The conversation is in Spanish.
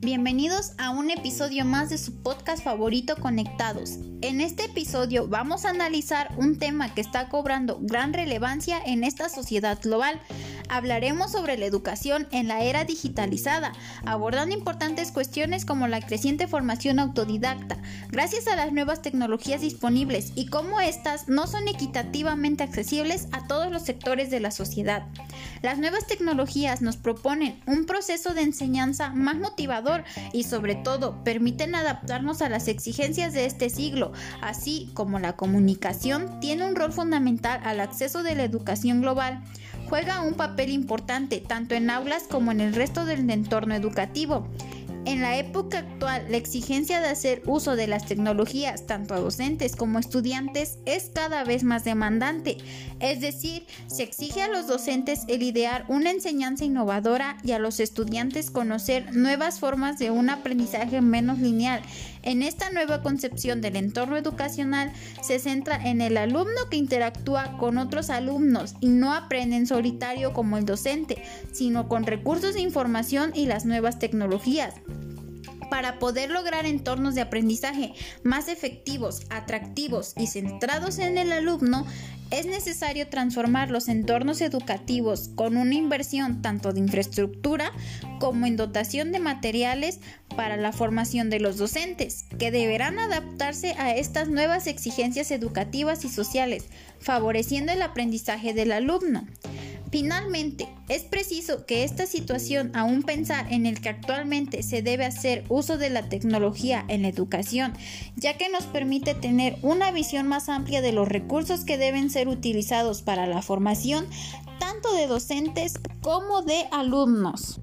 bienvenidos a un episodio más de su podcast favorito Conectados. En este episodio vamos a analizar un tema que está cobrando gran relevancia en esta sociedad global. Hablaremos sobre la educación en la era digitalizada, abordando importantes cuestiones como la creciente formación autodidacta, gracias a las nuevas tecnologías disponibles y cómo éstas no son equitativamente accesibles a todos los sectores de la sociedad. Las nuevas tecnologías nos proponen un proceso de enseñanza más motivador y sobre todo permiten adaptarnos a las exigencias de este siglo, así como la comunicación tiene un rol fundamental al acceso de la educación global juega un papel importante tanto en aulas como en el resto del entorno educativo. En la época actual, la exigencia de hacer uso de las tecnologías, tanto a docentes como estudiantes, es cada vez más demandante. Es decir, se exige a los docentes el idear una enseñanza innovadora y a los estudiantes conocer nuevas formas de un aprendizaje menos lineal. En esta nueva concepción del entorno educacional se centra en el alumno que interactúa con otros alumnos y no aprende en solitario como el docente, sino con recursos de información y las nuevas tecnologías. Para poder lograr entornos de aprendizaje más efectivos, atractivos y centrados en el alumno, es necesario transformar los entornos educativos con una inversión tanto de infraestructura como en dotación de materiales para la formación de los docentes, que deberán adaptarse a estas nuevas exigencias educativas y sociales, favoreciendo el aprendizaje del alumno. Finalmente, es preciso que esta situación, aún pensar en el que actualmente se debe hacer uso de la tecnología en la educación, ya que nos permite tener una visión más amplia de los recursos que deben ser utilizados para la formación tanto de docentes como de alumnos.